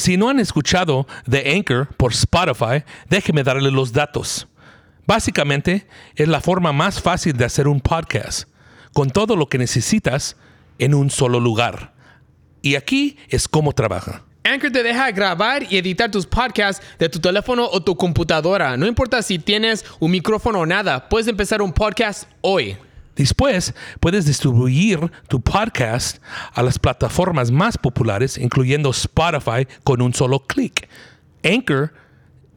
Si no han escuchado The Anchor por Spotify, déjeme darle los datos. Básicamente, es la forma más fácil de hacer un podcast, con todo lo que necesitas en un solo lugar. Y aquí es cómo trabaja. Anchor te deja grabar y editar tus podcasts de tu teléfono o tu computadora. No importa si tienes un micrófono o nada, puedes empezar un podcast hoy. Después, puedes distribuir tu podcast a las plataformas más populares, incluyendo Spotify, con un solo clic. Anchor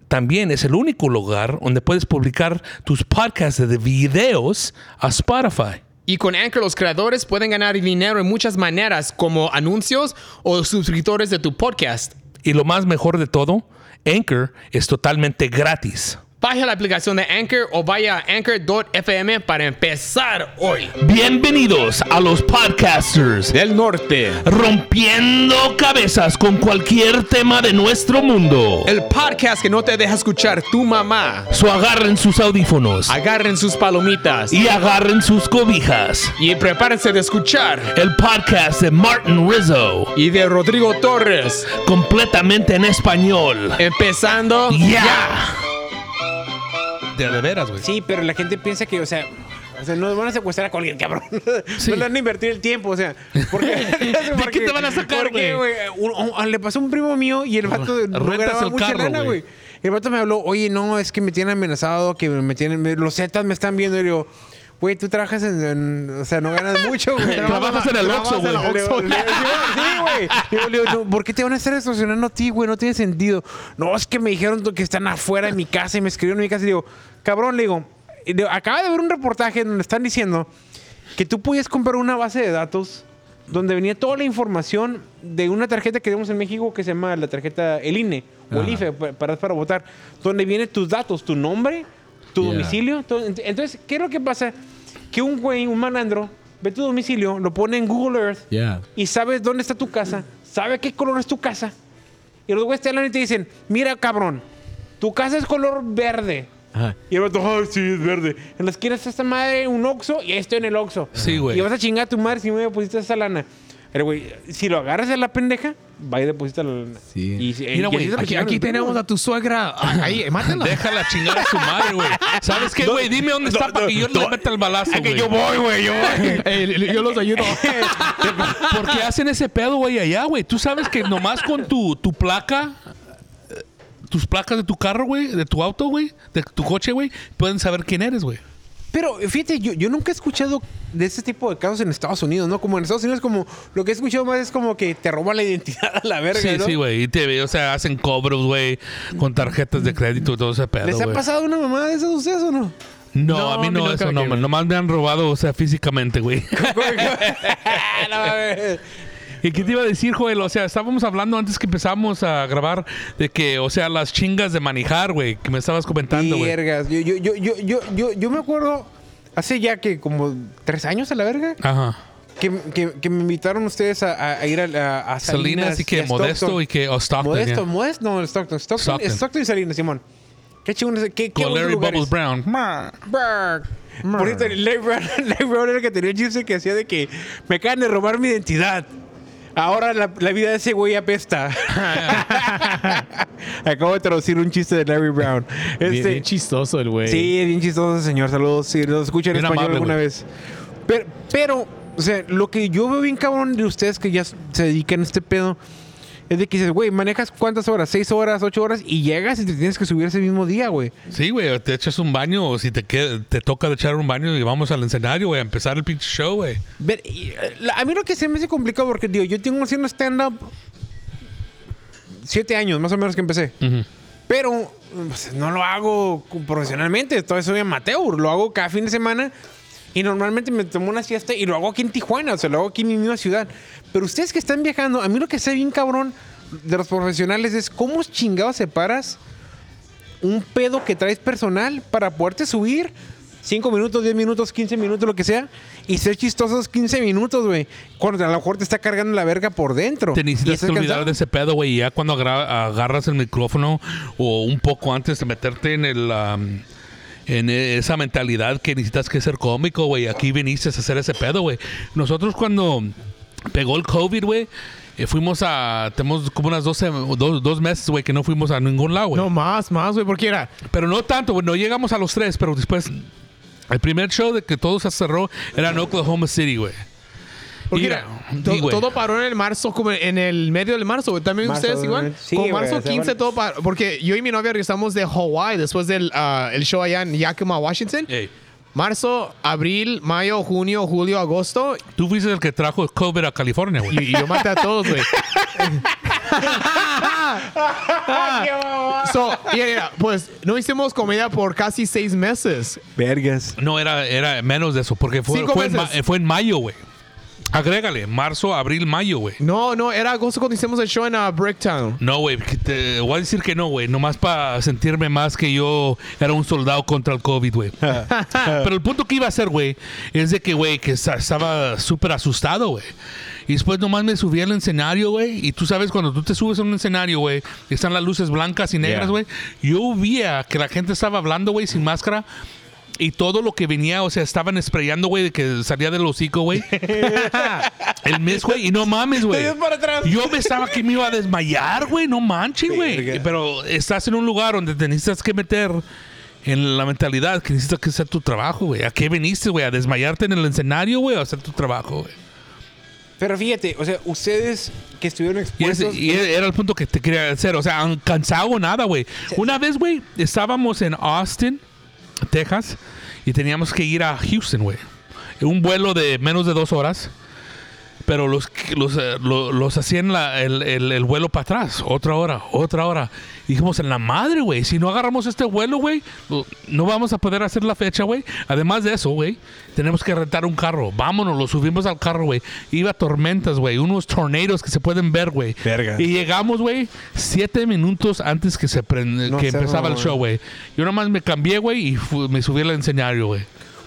también es el único lugar donde puedes publicar tus podcasts de videos a Spotify. Y con Anchor los creadores pueden ganar dinero en muchas maneras, como anuncios o suscriptores de tu podcast. Y lo más mejor de todo, Anchor es totalmente gratis. Baja la aplicación de Anchor o vaya a anchor.fm para empezar hoy. Bienvenidos a los podcasters Del norte. rompiendo cabezas con cualquier tema de nuestro mundo. El podcast que no te deja escuchar tu mamá. So agarren sus audífonos Agarren sus palomitas y agarren sus cobijas. y prepárense de escuchar. El podcast de Martin Rizzo, Y de Rodrigo Torres. completamente en español. Empezando Ya. De, de veras, güey. Sí, pero la gente piensa que, o sea, o sea, nos van a secuestrar a cualquier cabrón. Sí. No le van a invertir el tiempo, o sea. ¿por qué? ¿De qué te van a sacar, Porque, güey, un- le pasó a un primo mío y el vato no ganaba el mucha carro, lana, güey. El vato me habló, oye, no, es que me tienen amenazado, que me tienen, me- los Zetas me están viendo. Y digo, güey, tú trabajas en, en- o sea, no ganas mucho, güey. Trabajas en el Oxxo, güey. Sí, güey. Digo, digo, no, ¿por qué te van a estar extorsionando a ti, güey? No tiene sentido. No, es que me dijeron que están afuera de mi casa y me escribieron en mi casa. Y digo, cabrón, le digo, acaba de ver un reportaje donde están diciendo que tú podías comprar una base de datos donde venía toda la información de una tarjeta que tenemos en México que se llama la tarjeta el INE o el IFE pa- para, para votar, donde vienen tus datos, tu nombre, tu Yeah. domicilio. todo. Entonces, ¿qué es lo que pasa? Que un güey, un malandro, ve tu domicilio, lo pone en Google Earth Yeah. y sabes dónde está tu casa, sabe qué color es tu casa. Y los güeyes te hablan y te dicen, mira cabrón, tu casa es color verde. Y el vato, ay, sí, es verde. En la esquina está esta madre, un Oxxo, y ahí estoy en el Oxxo. Sí, güey. Y vas a chingar a tu madre si me depositas esa lana. Pero, güey, si lo agarras a la pendeja, va y deposita la lana. Sí. Y, Mira, y güey, Aquí, tenemos a tu suegra. Ahí, mátala. Déjala chingar a su madre, güey. ¿Sabes qué, güey? Dime dónde está para que yo le meta el balazo, güey. voy, güey, yo voy. yo los ayudo. ¿Por qué hacen ese pedo, güey, allá, güey? Tú sabes que nomás con tu, tu placa, eh, tus placas de tu carro, güey, de tu auto, güey, de tu coche, güey, pueden saber quién eres, güey. Pero fíjate, yo, yo nunca he escuchado de este tipo de casos en Estados Unidos, ¿no? Como en Estados Unidos, como lo que he escuchado más es como que te roban la identidad a la verga, Sí, ¿no? sí, güey. Y te, o sea, hacen cobros, güey, con tarjetas de crédito y todo ese pedo, ¿Les ha pasado una mamada de esas a ustedes o no? No, No, a mí a mí no, eso no, man. Nomás me han robado, o sea, físicamente, güey. No, mames. ¿Y qué te iba a decir, Joel? O sea, estábamos hablando antes que empezamos a grabar de que, o sea, las chingas de manejar, güey, que me estabas comentando, güey. Vergas. Yo, yo, yo, yo, yo, yo, yo me acuerdo hace ya que como tres años a la verga Ajá. que, que, que me invitaron ustedes a, ir a, a, a Salinas, Salinas y que Modesto y que oh, Stockton. Modesto, yeah. Modesto, no, Stockton. Stockton, Stockton. Stockton y Salinas, Simón. Qué chingón. Qué, qué Con Larry lugares. Bubbles Brown. Por cierto, Larry Brown, Larry Brown era el que tenía el chiste que hacía de que me acaban de robar mi identidad. Ahora la, la vida de ese güey apesta. Acabo de traducir un chiste de Larry Brown. Este, bien chistoso el güey. sí, es bien chistoso señor. Saludos. Si lo escuchan en español amable, alguna vez. Pero, pero, o sea, lo que yo veo bien cabrón de ustedes que ya se dedican a este pedo es de que dices, güey, manejas cuántas horas, seis horas, ocho horas y llegas y te tienes que subir ese mismo día, güey. Sí, güey, te echas un baño o si te, queda- te toca echar un baño y vamos al escenario, güey, a empezar el pinche show, güey. Eh, a mí lo que se me hace complicado porque, digo, yo tengo haciendo stand-up siete años más o menos que empecé. Pero pues, no lo hago profesionalmente, todavía soy amateur. Lo hago cada fin de semana y normalmente me tomo una siesta y lo hago aquí en Tijuana, o sea, lo hago aquí en mi misma ciudad. Pero ustedes que están viajando, a mí lo que sé bien cabrón de los profesionales es cómo chingados separas un pedo que traes personal para poderte subir 5 minutos, 10 minutos, 15 minutos, lo que sea, y ser chistosos 15 minutos, güey. Cuando a lo mejor te está cargando la verga por dentro. Te necesitas olvidar cansado. de ese pedo, güey. y Ya cuando agarras el micrófono o un poco antes de meterte en el... um, en esa mentalidad que necesitas que ser cómico, güey. Aquí viniste a hacer ese pedo, güey. Nosotros cuando pegó el COVID, güey, eh, fuimos a. Tenemos como unas 12, dos, dos meses, güey, que no fuimos a ningún lado, güey. No, más, más, güey, porque era. Pero no tanto, güey. No llegamos a los tres, pero después. El primer show de que todo se cerró era en Oklahoma City, güey. Porque Mira, to- sí, todo paró en el marzo, como en el medio del marzo, güey. También Marzo, ustedes igual. sí, como marzo o sea, 15 vale. todo paró. Porque yo y mi novia regresamos de Hawaii después del ah, el show allá en Yakima, Washington. Marzo, abril, mayo, junio, julio, agosto. tú fuiste el que trajo COVID a California, güey. Y, y yo maté a todos, güey. so, y mira, pues no hicimos comida por casi seis meses. Vergas. No, era, era menos de eso, porque fue, en, fue en mayo, güey. Agrégale, marzo, abril, mayo, güey. No, no, era agosto cuando hicimos el show en ah, Bricktown. No, güey, te voy a decir que no, güey. Nomás para sentirme más que yo era un soldado contra el COVID, güey. Pero el punto que iba a hacer, güey, es de que, güey, que esta- estaba súper asustado, güey. Y después nomás me subí al escenario, güey. Y tú sabes, cuando tú te subes a un escenario, güey, están las luces blancas y negras, Yeah. güey. Yo veía que la gente estaba hablando, güey, sin máscara. Y todo lo que venía, o sea, estaban sprayando, güey, de que salía del hocico, güey. El mes, güey. Y no mames, güey. Yo pensaba que me iba a desmayar, güey. No manches, güey. Pero estás en un lugar donde te necesitas que meter en la mentalidad que necesitas que hacer tu trabajo, güey. ¿A qué viniste, güey? ¿A desmayarte en el escenario, güey? ¿O a hacer tu trabajo, güey? Pero fíjate, o sea, ustedes que estuvieron Y, ese- expuestos. y era el punto que te quería hacer. O sea, han cansado nada, güey. Una vez, güey, estábamos en Austin, Texas, y teníamos que ir a Houston. Un vuelo de menos de dos horas. Pero los, los, eh, lo- los hacían la- el, el- el vuelo para atrás. Otra hora, otra hora. Y dijimos, en la madre, güey. Si no agarramos este vuelo, güey, no vamos a poder hacer la fecha, güey. Además de eso, güey, tenemos que rentar un carro. Vámonos, lo subimos al carro, güey. Iba tormentas, güey. Unos tornados que se pueden ver, güey. Y llegamos, güey, siete minutos antes que, se prend- No que empezaba el show, güey. Yo nomás me cambié, güey, y me subí al escenario, güey.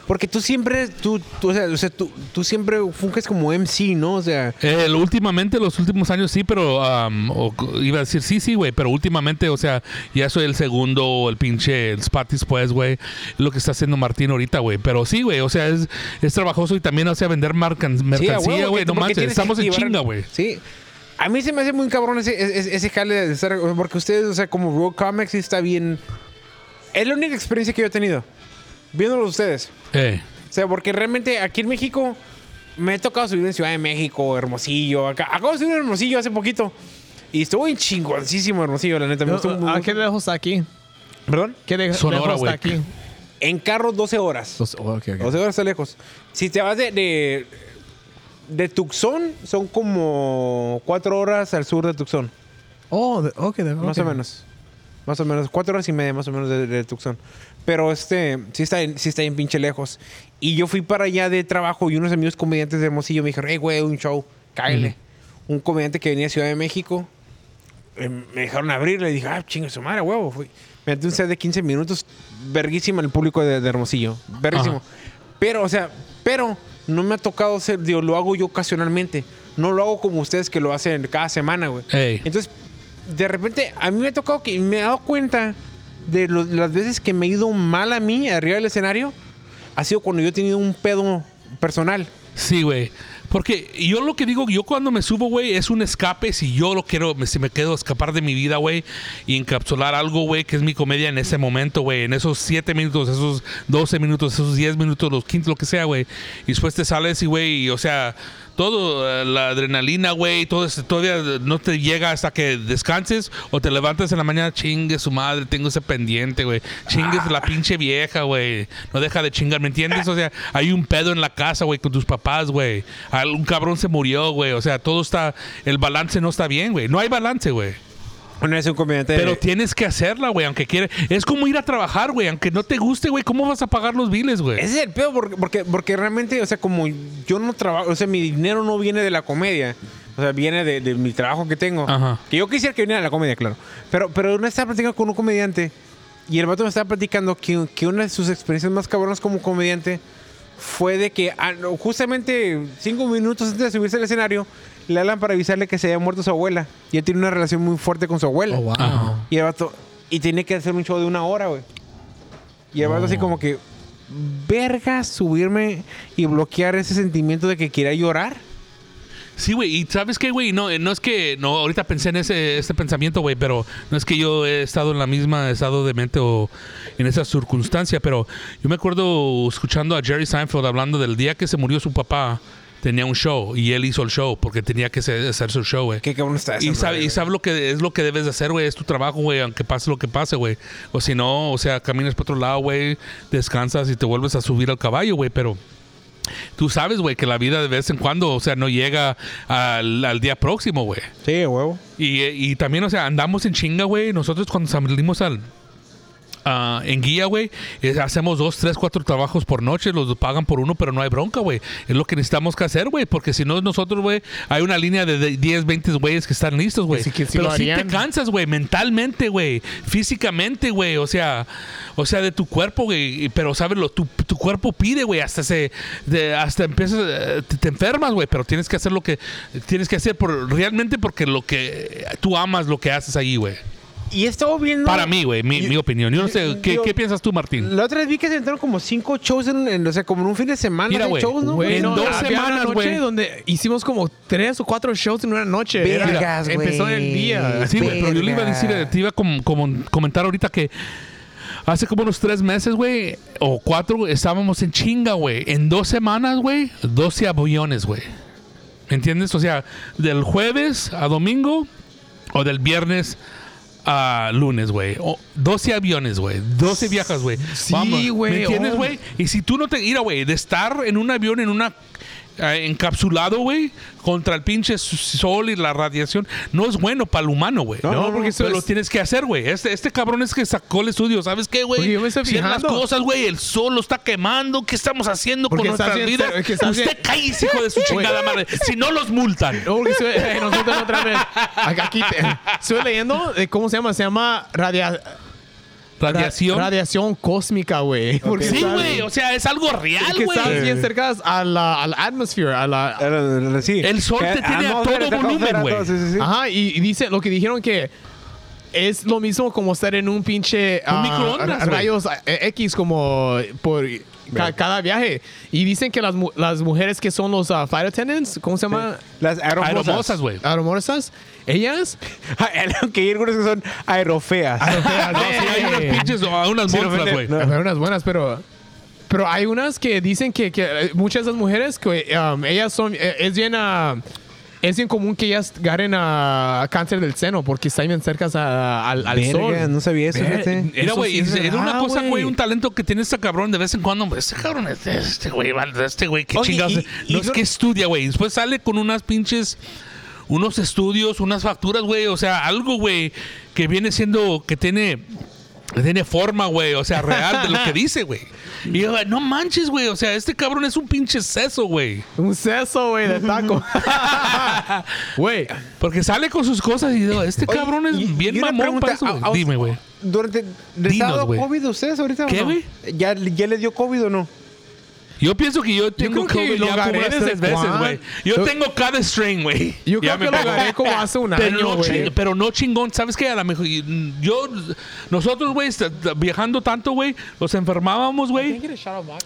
Porque tú siempre, tú, tú, o sea, o sea, tú, tú siempre funges como MC, ¿no? O sea, Eh, últimamente, los últimos años sí, pero um, o- iba a decir sí, sí, güey, pero últimamente, o sea, ya soy el segundo, el pinche el spot después, güey, lo que está haciendo Martín ahorita, güey. Pero sí, güey, o sea, es, es trabajoso y también, o sea, vender mercancía, güey, no manches, estamos en chinga, güey. Sí. A mí se me hace muy cabrón ese, ese, ese jale de estar. Porque ustedes, o sea, como Road Comics, está bien. Es la única experiencia que yo he tenido. Viéndolo ustedes. Eh, O sea, porque realmente aquí en México me he tocado subir en Ciudad de México, Hermosillo. Acá, acabo de subir en Hermosillo hace poquito. Y estuvo bien chingoncísimo Hermosillo, la neta. Me gustó ¿A qué lejos está aquí? ¿Perdón? ¿Qué de- Sonora, lejos está aquí? En carro 12 horas. Dos- oh, ok, ok. 12 horas está lejos. Si te vas de, de, de Tucson, son como 4 horas al sur de Tucson. Oh, de- ok, de- Más o menos. Más o menos. 4 horas y media más o menos de, de Tucson. Pero este, sí está, en- sí está bien pinche lejos. Y yo fui para allá de trabajo y unos amigos comediantes de Hermosillo me dijeron, hey, güey, un show, cáele. Un comediante que venía de Ciudad de México. eh, me dejaron abrir, le dije, ah, chinga su madre, huevo. Fui. Me metí un set de 15 minutos, verguísima el público de, de Hermosillo. Verguísimo. Pero, o sea, pero no me ha tocado ser, digo, lo hago yo ocasionalmente. No lo hago como ustedes que lo hacen cada semana, güey. Ey. Entonces, de repente, a mí me ha tocado que me he dado cuenta de las veces que me he ido mal a mí arriba del escenario. Ha sido cuando yo he tenido un pedo personal. Sí, güey. Porque yo lo que digo, yo cuando me subo, güey, es un escape. Si yo lo quiero, me- si me quedo escapar de mi vida, güey, y encapsular algo, güey, que es mi comedia en ese momento, güey, en esos 7 minutos, esos 12 minutos, esos 10 minutos, los 15, lo que sea, güey. Y después te sales y, güey, o sea, todo, eh, la adrenalina, güey, todo eso, todavía no te llega hasta que descanses o te levantas en la mañana, chingue su madre, tengo ese pendiente, güey. Chingues la pinche vieja, güey. No deja de chingar, ¿me entiendes? O sea, hay un pedo en la casa, güey, con tus papás, güey. Un cabrón se murió, güey. O sea, todo está, el balance no está bien, güey. No hay balance, güey. Una vez un comediante. Pero tienes que hacerla, güey, aunque quiere. Es como ir a trabajar, güey. Aunque no te guste, güey, ¿cómo vas a pagar los biles, güey? Ese es el pedo porque, porque, porque realmente, o sea, como yo no trabajo, o sea, mi dinero no viene de la comedia. O sea, viene de, de mi trabajo que tengo. Ajá. Que yo quisiera que viniera de la comedia, claro. Pero, pero una estaba platicando con un comediante y el vato me estaba platicando que, que una de sus experiencias más cabronas como comediante fue de que ah, no, justamente cinco minutos antes de subirse al escenario le hablan para avisarle que se había muerto su abuela. Y él tiene una relación muy fuerte con su abuela. Oh, wow. Y el vato, y tiene que hacer un show de una hora, güey. Y el vato así como que, verga, subirme y bloquear ese sentimiento de que quiera llorar. Sí, güey, y sabes qué, güey, no, no es que, no, ahorita pensé en ese, este pensamiento, güey, pero no es que yo he estado en la misma estado de mente o en esa circunstancia, pero yo me acuerdo escuchando a Jerry Seinfeld hablando del día que se murió su papá, tenía un show y él hizo el show porque tenía que hacer, hacer su show, güey. Qué cabrón está eso. Y sabe, brother. y sabe lo que es lo que debes de hacer, güey. Es tu trabajo, güey, aunque pase lo que pase, güey. O si no, o sea, caminas para otro lado, güey, descansas y te vuelves a subir al caballo, güey. Pero tú sabes, güey, que la vida de vez en cuando, o sea, no llega al, al día próximo, güey. Sí, huevo. Y, y también, o sea, andamos en chinga, güey. Nosotros cuando salimos al... ah, en guía, güey, eh, hacemos dos, tres, cuatro trabajos por noche, los pagan por uno, pero no hay bronca, güey. Es lo que necesitamos que hacer, güey, porque si no nosotros, güey, hay una línea de de 10, 20 güeyes que están listos, güey. Sí, sí pero sí te cansas, güey, mentalmente, güey, físicamente, güey, o sea, o sea, de tu cuerpo, güey, pero sabes tu, tu cuerpo pide, güey, hasta se, de- hasta empiezas, eh, te, te enfermas, güey, pero tienes que hacer lo que tienes que hacer por realmente porque lo que tú amas lo que haces ahí, güey. Y he estado viendo. Para mí, güey, mi, mi opinión. Yo no sé, yo- ¿qué, yo- qué piensas tú, Martín? La otra vez vi que se entraron como cinco shows en, en- o sea, como en un fin de semana Mira, güey, shows, ¿no? güey, en no, dos semanas, güey. donde hicimos como tres o cuatro shows en una noche. Vergas, güey. empezó en el día. Sí, güey, pero yo le iba a decir, te iba a com- comentar ahorita que hace como unos tres meses, güey, o cuatro, estábamos en chinga, güey. En dos semanas, güey, 12 aviones, güey. ¿Me entiendes? O sea, del jueves a domingo o del viernes a lunes, güey. O 12 aviones, güey. 12 viajas, güey. Sí, güey, ¿Me entiendes, oh. güey? Y si tú no te... Mira, güey, de estar en un avión, en una... eh, encapsulado, güey, contra el pinche sol y la radiación, no es bueno para el humano, güey. No, no, porque eso Pero lo es- tienes que hacer, güey. Este, este cabrón es que sacó el estudio. ¿Sabes qué, güey? Porque yo me estoy Cierran las cosas, güey. El sol lo está quemando. ¿Qué estamos haciendo Porque con nuestras vidas? ser- que Usted bien- cállese, hijo de su chingada madre. Si no, los multan. No, porque estoy- eh, nosotros otra vez. Aquí te- estoy leyendo, ¿cómo se llama? Se llama radia- Radiación. ra- radiación cósmica, güey. Porque sí, güey. O sea, es algo real, Que estás güey. bien cerca a la, a la atmosphere, a la, Era- sí. El sol te Que- tiene a todo volumen, güey. sí, sí, sí. Ajá, y, y dice lo que dijeron que es lo mismo como estar en un pinche ah, microondas, ra- güey. rayos eh, X como por ca- cada viaje. Y dicen que las, mu- las mujeres que son los ah, flight attendants, ¿cómo se llama? Las aeromosas. Aeromosas, güey. Aeromosas, ellas Aunque hay algunos que son aerofeas. No, sí, hay unas pinches, hay unas Sí, no monstruas, vende- güey. no. Hay unas buenas, pero. Pero hay unas que dicen que, que, eh, muchas de esas mujeres que um, ellas son. eh, es bien. ah, es bien común que ellas agarren a cáncer del seno porque están bien cercas a- al, al Verga, sol. no sabía eso, fíjate. Mira, Eso güey, sí es es, es una verdad, cosa, güey. güey, un talento que tiene este cabrón de vez en cuando. Este cabrón, es este güey, vale, este güey, qué Oye, chingados. y- y no es yo- que estudia, güey. Después sale con unas pinches, unos estudios, unas facturas, güey. O sea, algo, güey, que viene siendo, que tiene, tiene forma, güey. O sea, real de lo que dice, güey. Y yo, no manches, güey. O sea, este cabrón es un pinche seso, güey. Un seso, güey, de taco. Güey, Porque sale con sus cosas y digo, este Oye, cabrón es y- bien y mamón para eso, a-. Dime, güey. Durante. ¿Les Dinos, ha dado güey. COVID a ustedes ahorita? ¿Qué, no? güey? ¿Ya, ¿Ya le dio COVID o no? Yo pienso que yo tengo creo que lo ya tres veces, güey. Yo Yo- tengo cada strain, güey. yo Ya creo me que lo pegó. agarré como hace un Pero año, no, güey. ching- pero no chingón. ¿Sabes qué? A lo mejor yo, nosotros, güey, viajando tanto, güey, nos enfermábamos, güey,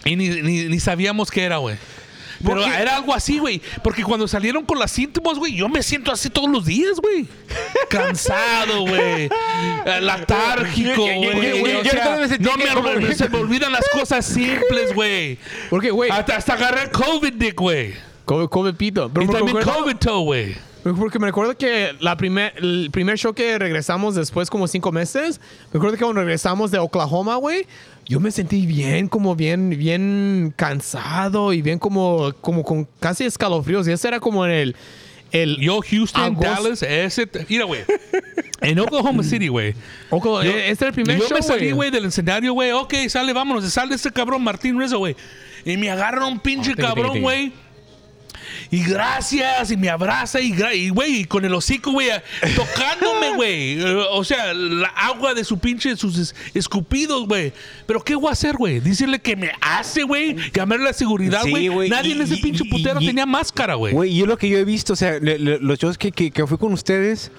y ni, ni, ni sabíamos qué era, güey. Pero Porque- era algo así, güey. Porque cuando salieron con los síntomas, güey, yo me siento así todos los días, güey. Cansado, güey. Eh, Yo- yo- güey. yo- yo- O yo sea, también me sentí no que me, como- se me olvidan las cosas simples, güey. Porque, güey, Hasta, hasta agarré COVID, Dick, güey. COVID, COVID pito. Pero Y también COVID toe, güey. Porque me recuerdo que la primer, el primer show que regresamos después como cinco meses, me acuerdo que cuando regresamos de Oklahoma, güey, yo me sentí bien, como bien, bien cansado y bien como, como con casi escalofríos. Y ese era como en el... el Yo, Houston, Agosto. Dallas, ese. Mira, güey. En Oklahoma City, güey. Yo- este era el primer yo show, me salí, güey, del escenario, güey. Ok, sale, vámonos. Sale este cabrón Martín Rizzo, güey. Y me agarra un pinche Oh, cabrón, güey. Y gracias, y me abraza, y, güey, y con el hocico, güey, tocándome, güey. O sea, la agua de su pinche, sus es- escupidos, güey. Pero ¿qué voy a hacer, güey? Decirle que me hace, güey. Llamarle a la seguridad, güey. Nadie y- en ese pinche putero tenía máscara, güey. Güey, yo lo que yo he visto, o sea, le- le- los shows que, que, que fui con ustedes,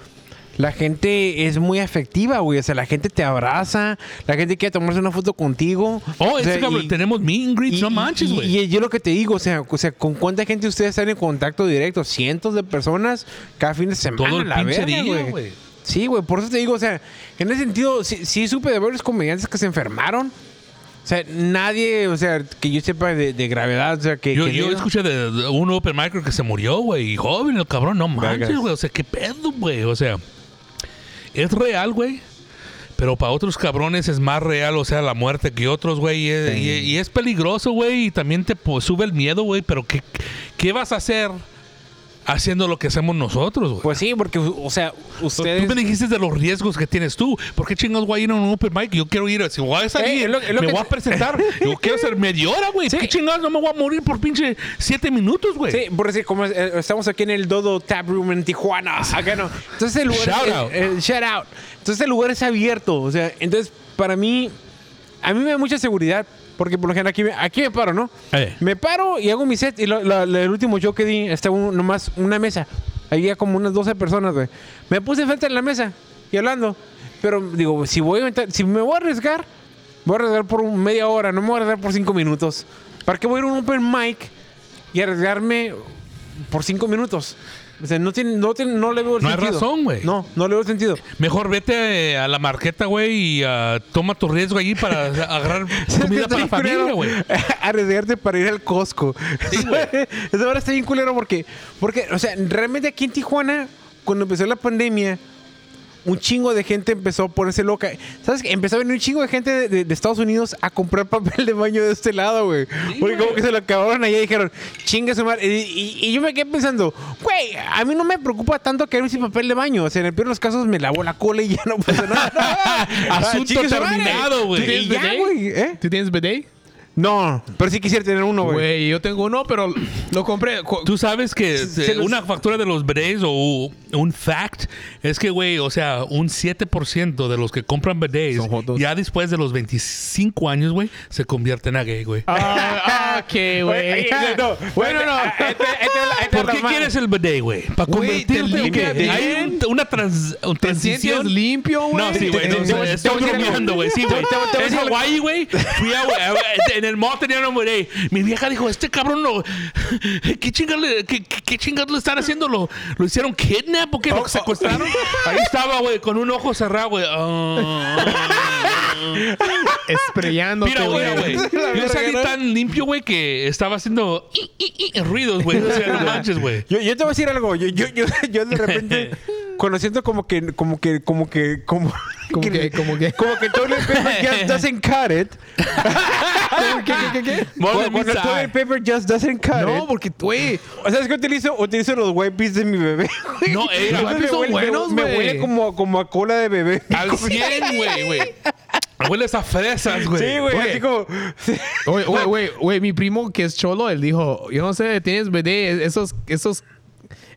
la gente es muy afectiva, güey. O sea, la gente te abraza, la gente quiere tomarse una foto contigo. Oh, O este sea, cabrón, y- tenemos meet and greets, y- no manches, güey. Y, yo lo que te digo, o sea, o sea, ¿con cuánta gente ustedes están en contacto directo? Cientos de personas cada fin de semana. Todo el la verga, güey. Sí, güey, por eso te digo, o sea, en ese sentido, sí, sí supe de varios comediantes que se enfermaron. O sea, nadie, o sea, que yo sepa de, de gravedad, o sea, que... Yo, que yo escuché de, de un open micro que se murió, güey. Y joven, el cabrón, no manches, güey. O sea, qué pedo, güey. O sea, es real, güey. Pero para otros cabrones es más real, o sea, la muerte que otros, güey. Y, y es peligroso, güey. Y también te pues, sube el miedo, güey. Pero ¿qué, ¿qué vas a hacer haciendo lo que hacemos nosotros, güey? Pues sí, porque, o sea, ustedes... Tú me dijiste de los riesgos que tienes tú. ¿Por qué chingados voy a ir a un open mic? Yo quiero ir. Si voy a salir, Eh, lo- lo me que voy a presentar. Yo quiero hacer media hora, güey. Sí. ¿Qué chingados? No me voy a morir por pinche siete minutos, güey. Sí, por decir, como eh, estamos aquí en el Dodo Tap Room en Tijuana. Acá no. Entonces el lugar. Shout es- out. eh, shout out. Entonces el lugar es abierto. O sea, entonces para mí. A mí me da mucha seguridad. Porque por lo general aquí me, aquí me paro, ¿no? Eh. Me paro y hago mi set. Y lo- la- la- el último show que di estaba un- nomás una mesa. Había como unas 12 personas, güey. Me puse enfrente de la mesa y hablando. Pero digo, si voy a si me voy a arriesgar, voy a arriesgar por un- media hora, no me voy a arriesgar por cinco minutos. ¿Para qué voy a ir a un open mic y arriesgarme por cinco minutos? O sea, no, tiene, no, tiene- no le veo el No hay sentido. razón, güey. No, no le veo el sentido. Mejor vete eh, a la marqueta, güey, y ah, toma tu riesgo allí para agarrar comida para la familia, güey. Arriesgarte para ir al Costco. Eso ahora está bien culero porque, porque, o sea, realmente aquí en Tijuana, cuando empezó la pandemia, un chingo de gente empezó a ponerse loca. ¿Sabes qué? Empezó a venir un chingo de gente de, de- de Estados Unidos a comprar papel de baño de este lado, güey. porque como que se lo acabaron allá y dijeron, chinga su madre. Y, y- y yo me quedé pensando, güey, a mí no me preocupa tanto quedarme sin papel de baño. O sea, en el peor de los casos me lavo la cola y ya no pasa nada. Asunto su madre. terminado, güey. ¿Tú tienes ya, güey. ¿eh? ¿Tú tienes bidet? No, pero sí quisiera tener uno, güey. Güey, yo tengo uno, pero lo compré. Tú sabes que Se los- una factura de los bidets o un fact es que, güey, o sea, un 7% de los que compran bidets ya después de los 25 años, güey, se convierten a gay, güey. Ah, ok, güey. No, Bueno, no. Este- este- este- ¿Por qué quieres el bidet, güey? ¿Para convertirte limpia qué? Hay un- una trans- una ¿Te sientes transición. limpio, güey? No, sí, güey. no, Estoy bromeando, güey. Sí, güey. En. Hawaii, güey. Fui a, En el mall tenían un bidet. Mi vieja dijo, este cabrón lo... ¿Qué chingados le, qué, qué- qué chingados le están haciendo? ¿Lo, lo hicieron kidnap o qué? ¿Lo secuestraron? Ahí estaba, güey, con un ojo cerrado, güey. Ah. Espreyándote, Mira, güey, güey. Yo salí tan limpio, güey, que estaba haciendo i, i, i, ruidos, güey. O sea, no manches, güey. Yo, yo te voy a decir algo. Yo, yo, yo, yo de repente, cuando siento como que, como que, como que, como, Como que, como que. como que toilet paper just doesn't cut it. ¿Qué, qué, qué, qué? Cuando, toilet paper just doesn't cut No, it. porque, güey. O sea, es que utilizo, utilizo los wipes de mi bebé. No, eh, Los wipes son huele- me- buenos, Me huele como, como a cola de bebé. Al 100, güey, güey. Hueles a fresas, güey. Sí, güey, Oye. así como... güey, güey, güey, mi primo que es cholo, él dijo, yo no sé, tienes BD, esos, esos,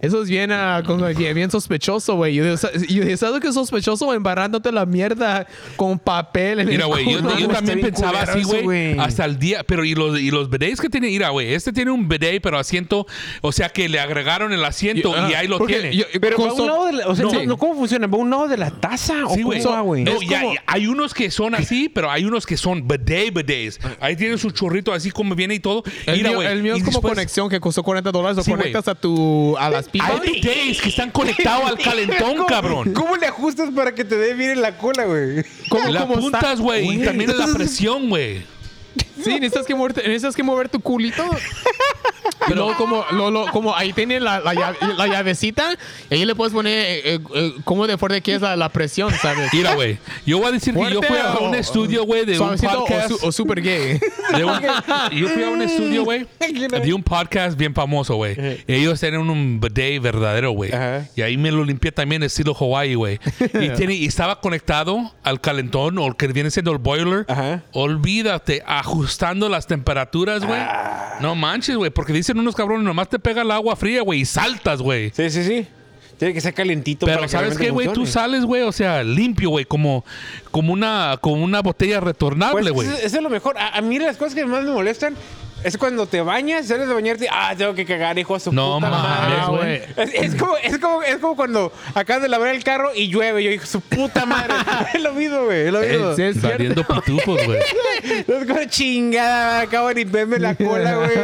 eso es bien, como bien, bien sospechoso, güey. Dije, ¿sabes qué es sospechoso? Embarrándote la mierda con papel en Mira, el güey, yo, yo también pensaba así, güey, hasta el día. Pero y los, y los bidets que tiene, mira, güey, este tiene un bidet, pero asiento, o sea que le agregaron el asiento Yo- y ah, ahí lo tiene. yo- Pero va un lado de la... O sea, No. no, ¿cómo funciona? ¿Va un lado de la taza? ¿O Sí, güey. No, ya, como- hay unos que son así, pero hay unos que son bidet bidets. Ahí tienen su chorrito así como viene y todo. El, Mira, mío, güey, el mío y es como después- conexión que costó 40 dólares. Lo Sí, güey. conectas a tu a las. Hay bidets que están conectados al calentón, ¿Cómo- cabrón. ¿Cómo le ajustas para que te dé bien en la cola, güey? ¿Cómo- La cómo está? puntas, güey, y también la entonces- presión, güey. Sí, necesitas que, moverte- necesitas que mover tu culito. Y luego como, lo- lo- como ahí tiene la, la, llave- la llavecita y ahí le puedes poner eh, eh, eh, cómo de fuerte quieres la, la presión, ¿sabes? Mira, güey, yo voy a decir que yo fui a o- un estudio, güey, de un o, podcast. su- o super gay. un- yo fui a un estudio, güey, de un podcast bien famoso, güey. Ellos tienen un bidet verdadero, güey. Y ahí me lo limpié también estilo Hawaii, güey. Y, tiene, y estaba conectado al calentón o el que viene siendo el boiler. Ajá. Olvídate, ajustando las temperaturas, güey. No manches, güey, porque dicen unos cabrones, nomás te pega el agua fría, güey, y saltas, güey. Sí, sí, sí. Tiene que ser calentito Pero para ¿sabes qué, güey? Tú sales, güey, o sea, limpio, güey, como, como, una, como una botella retornable, Pues, güey. eso, eso es lo mejor. A, a mí las cosas que más me molestan es cuando te bañas, sales de bañarte, ah, tengo que cagar, hijo de su No puta madre. güey. Es, es como, es, como, es como cuando acabas de lavar el carro y llueve. Yo digo, su puta madre. es lo mismo, güey. Es lo mismo. Sí, es cierto. Saliendo pitufos, güey. Es como chingada, acabo de limpiarme la cola, güey.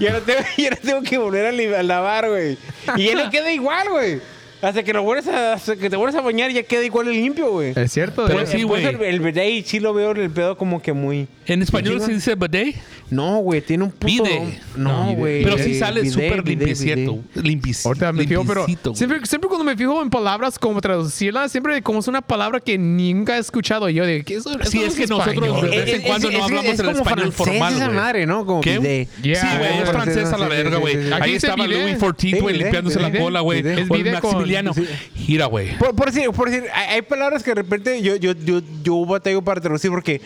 Y ahora tengo, y ahora tengo que volver a, a lavar, güey. Y ya no queda igual, güey. Hasta que, lo vuelves a, hasta que te vuelves a bañar ya queda igual el limpio, güey. Es cierto. Pero güey. sí, güey. el, el bidet sí lo veo el pedo como que muy... En español se dice bidet, No, güey, tiene un puto... Bide. No, No, güey. pero sí sale súper limpiecito. bidet. Limpic- Ahorita me fijo, pero limpiecito, siempre, siempre cuando me fijo en palabras, como traducirlas, siempre como es una palabra que nunca he escuchado yo. De, ¿qué es eso? Sí, es no que nosotros de vez en cuando no hablamos el español francés formal, esa madre, ¿no? Como ¿Qué? bidet. Yeah, sí, güey, es francés a la verga, güey. Ahí estaba. Louis Sí, güey, limpiándose la cola, güey. Es bidet con- Maximiliano. sí. Gira, güey. Por, por decir, por decir hay, hay palabras que de repente yo, yo, yo, yo batallo para traducir porque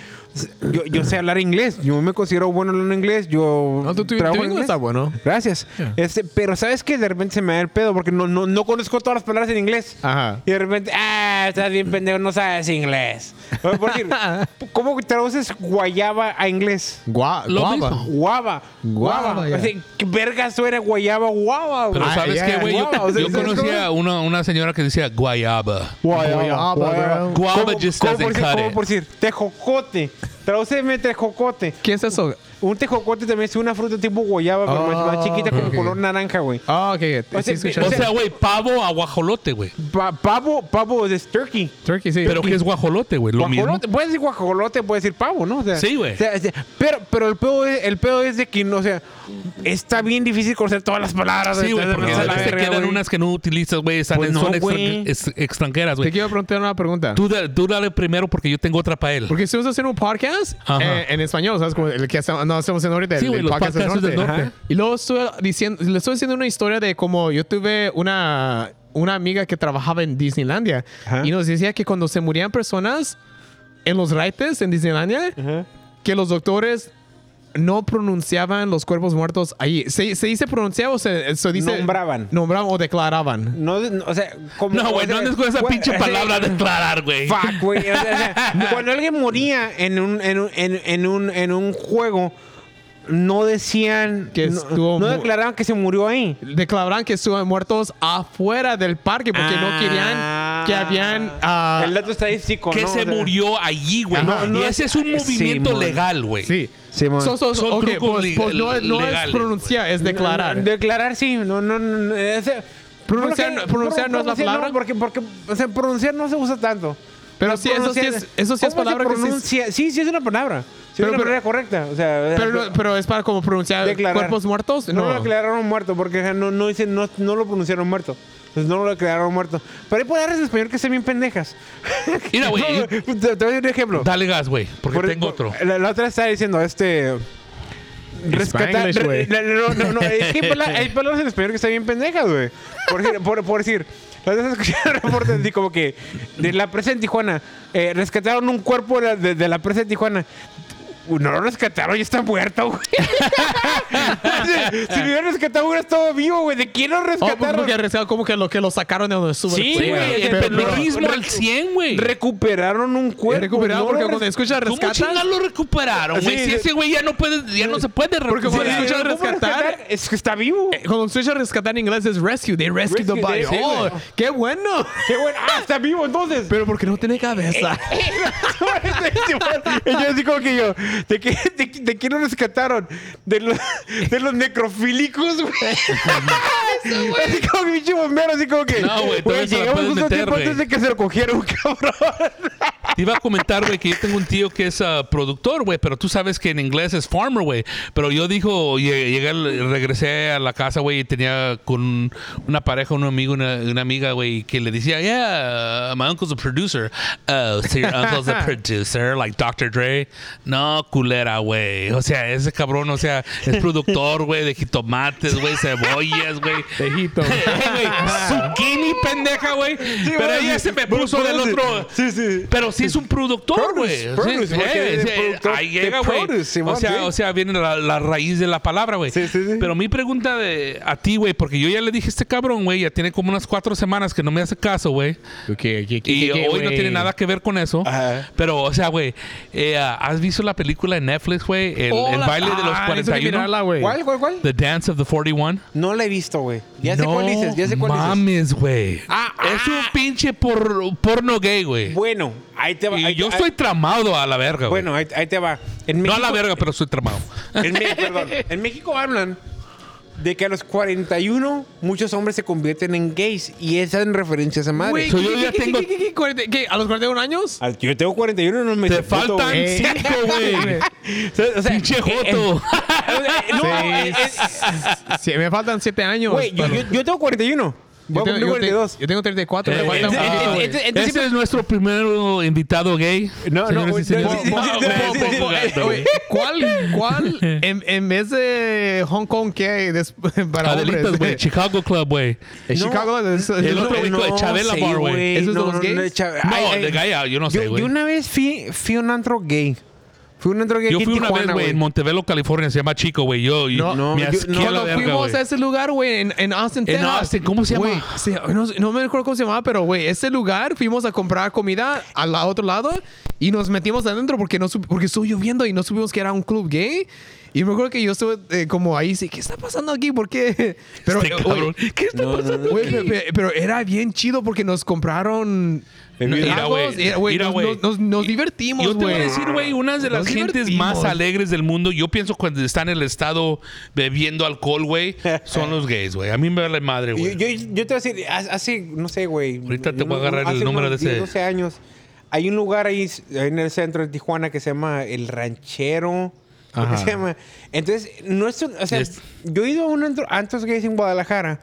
yo, yo sé hablar inglés. Yo me considero bueno hablando inglés. Yo No, tu, tu trabajo en inglés está bueno. Gracias. Este, pero sabes que de repente se me da el pedo porque no, no, no conozco todas las palabras en inglés. Ajá. Y de repente, ah, estás bien pendejo, no sabes inglés. Por decir, ¿cómo traduces guayaba a inglés? Gua- Lo guava. mismo. Guava. Guava, Guava. ya. O sea, ¿Qué verga suena guayaba guava? Pero? ¿sabes ya, qué, güey? Yo, guava, o sea, yo ¿sabes conocía una, una señora que decía guayaba. Guayaba, bro. ¿Cómo- just cómo doesn't por decir- cut cómo it. por decir? Tejocote. Tradúceme tejocote. ¿Qué es eso? Un tejocote también es una fruta tipo guayaba, pero más, más Ah, chiquita, como ok. color naranja, güey. Ah, ok. O sea, escuché. O sea, güey, pavo a guajolote, güey. Pa- pavo, pavo es turkey. Turkey, sí. Pero ¿qué es guajolote, güey? Lo mismo. Puedes decir guajolote, puedes decir pavo, ¿no? O sea, Sí, güey. o sea, pero, pero el pedo es, el pedo es de que, no, o sea, está bien difícil conocer todas las palabras. Sí, güey, porque no, a te verga, quedan unas que no utilizas, güey. Están Pues en- no, son extran- güey. extranjeras, Te quiero preguntar una pregunta. Tú, da- tú dale primero porque yo tengo otra para él. Porque estamos haciendo un podcast eh, en español, ¿sabes? Como el que estamos, no, estamos haciendo ahorita. Sí, güey, los podcast podcasts del norte. Ajá. Y luego estuve diciendo, le estoy diciendo una historia de cómo yo tuve una, una amiga que trabajaba en Disneylandia Ajá. y nos decía que cuando se morían personas en los raites en Disneylandia, Ajá. que los doctores no pronunciaban los cuerpos muertos ahí. ¿Se, se dice pronunciaba o se, se dice? Nombraban. Nombraban o declaraban. No, no, o sea, como. No, güey, no con esa pinche palabra de declarar, güey. Fuck, güey. O sea, o sea, cuando alguien moría en un, en un, en, en un, en un juego, no decían. Que no- estuvo no, declaraban que se murió ahí. Declaraban que estuvieron muertos afuera del parque porque no querían que habían... ah, el dato estadístico. Que ¿no? se O sea, murió allí, güey. Y No, ese es un sí, movimiento legal, güey. Sí. Simón. So- pues- pues no, no es pronunciar, es declarar. Declarar sí, no, no, no. no, ese- Pronunciar- pronunciar no es la palabra. porque, porque, o sea, pronunciar no se usa tanto. Pero No, sí, eso sí es, eso sí es ¿Cómo se palabra que sí es- pronuncia? Sí, sí es una palabra. Sí Pero- es una pero- palabra correcta. O sea, pero, pero es para como pronunciar declarar. cuerpos muertos. No, No, lo declararon muerto porque no, no, dicen, no, no lo pronunciaron muerto. Entonces no lo declararon muerto. Pero hay palabras en español que se bien pendejas. Mira, güey. Te, te voy a dar un ejemplo. Dale gas, güey. Porque Por- tengo otro. La, la otra estaba diciendo, este. Rescatar. Re- no, no, no. Es que hay, pala- hay palabras en español que están bien pendejas, güey. Por, por, por decir. Vez escuché un reporte así como que de la presa en Tijuana eh, rescataron un cuerpo de, de- de la presa de Tijuana. Uh, No lo rescataron, ya está muerto, güey. si, si lo hubieran rescatado, hubiera estado vivo, güey. ¿De quién lo Oh, pues, rescataron? porque rescataron como que lo que lo sacaron de donde estuvo. el Sí, cuerpo. güey, El peronismo pero- al 100, güey. Recuperaron un cuerpo. Recuperado no porque cuando escuchas ¿Cómo rescatas. chingas lo recuperaron, güey? Sí, si ese güey ya no puede, ya no se puede Porque cuando recuperar. escuchas ¿Cómo rescatar- Es que está vivo. eh, Cuando escuchas rescatar en inglés es rescue. They rescue the body. oh, güey. qué bueno. Qué bueno. Ah, está vivo entonces. Pero porque no tiene cabeza. y yo así como que yo, ¿de qué, de, de qué nos rescataron? De los, de los necrofílicos, güey. así como que pinche bombero, así como que. No, güey, llegamos justo meter, tiempo antes de que se lo cogiera un cabrón. Te iba a comentar, güey, que yo tengo un tío que es ah, productor, güey, pero tú sabes que en inglés es farmer, güey. Pero yo dijo, llegué, regresé a la casa, güey, y tenía con una pareja, un amigo, una, una amiga, güey, que le decía, yeah, my uncle's a producer. Oh, so your uncle's a producer, like Dr. Dre. No, culera, güey. O sea, ese cabrón, o sea, es productor, güey, de jitomates, güey, cebollas, güey. Tejito. Eh, güey, zucchini, pendeja, güey. pero ella sí. se me puso del otro. Sí, sí. Pero sí es un productor, güey. eh, productor ahí de llega, güey. O sea, o sea, viene la, la raíz de la palabra, güey. Sí, sí, sí. Pero mi pregunta de, a ti, güey, porque yo ya le dije a este cabrón, güey, ya tiene como unas cuatro semanas que no me hace caso, güey. Y hoy no tiene nada que ver con eso. Ajá. Pero, o sea, güey, eh, ¿has visto la película en Netflix, güey? El, el baile de los 41. ¿Cuál, cuál, cuál? The Dance of the 41. No la he visto, güey. Ya sé No cuál dices, ya sé cuál dices. mames, güey. Ah, es un ah. pinche por, porno gay, güey. Bueno, ahí te va. Y ahí- yo ahí- estoy tramado a la verga, güey. Bueno, ahí, ahí te va. En no México, a la verga, pero estoy tramado. En, perdón. En México hablan de que a los 41 muchos hombres se convierten en gays y esa es en referencia a esa madre. Güey, So, ¿qué- yo qué- ya qué- tengo- qué- qué- qué- cuarenta- qué? ¿A los 41 años? Al- Yo tengo 41 no me Te faltan cinco, güey. O sea, Pinche eh, joto. eh, no, eh, eh, Sí, me faltan 7 años. Güey, yo, yo, yo tengo 41. Yo, tengo, yo 42. yo tengo 34. me Eh, eh, eh, Este es nuestro primer invitado gay. No, no, no, ¿Cuál, cuál en, en vez de Hong Kong qué hay des- para Adelitas, güey. Chicago Club, güey. En No. Chicago es, es El otro- otro, güey, Chabela Bar, güey. ¿Esos de No, los no, gays? no, No, de gay, ah, yo no sé, güey. yo una vez fui, fui a un antro gay. Un Yo aquí en fui una Tijuana, vez, güey, en Montevelo, California. Se llama Chico, güey. Yo, No, no, me no, yo- asqué a la Cuando verga, fuimos güey. a ese lugar, güey, en, en Austin, En Texas. Austin, ¿cómo se llama? Güey, sí, no, no me acuerdo cómo se llamaba, pero, güey, ese lugar fuimos a comprar comida al la- otro lado y nos metimos adentro porque, no, sup- porque estuvo lloviendo y no supimos que era un club gay. Y me acuerdo que yo estuve eh, como ahí, sí, ¿qué está pasando aquí? ¿Por qué? Pero, Este eh, cabrón. ¿Qué está pasando? no. güey, pe- pe- pero era bien chido porque nos compraron Güey, güey, nos, güey. divertimos, Yo te voy a güey. decir, güey, una de las gentes más alegres del mundo, yo pienso cuando están en el estado bebiendo alcohol, güey, son los gays, güey. A mí me vale madre, güey. yo, yo te voy a decir, hace, no sé, güey. Ahorita te voy a agarrar el número de ese. 10, 12 años. Hay un lugar ahí en el centro de Tijuana que se llama El Ranchero. que Ajá. se llama. Entonces, no es, o sea, yo he ido a un antro, antros gays en Guadalajara.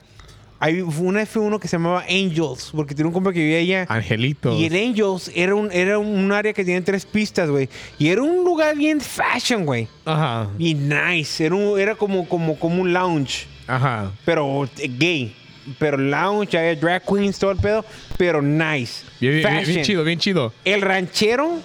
Hay una F1 que se llamaba Angels, porque tiene un compa que vivía allá. Angelitos. Y el Angels era un, era un área que tenía tres pistas, güey. Y era un lugar bien fashion, güey. Ajá, Y nice. Era, un- era como, como, como un lounge ajá. pero eh, gay. Pero lounge, había drag queens, todo el pedo, pero nice. Bien, bien, bien, chido, bien chido. El ranchero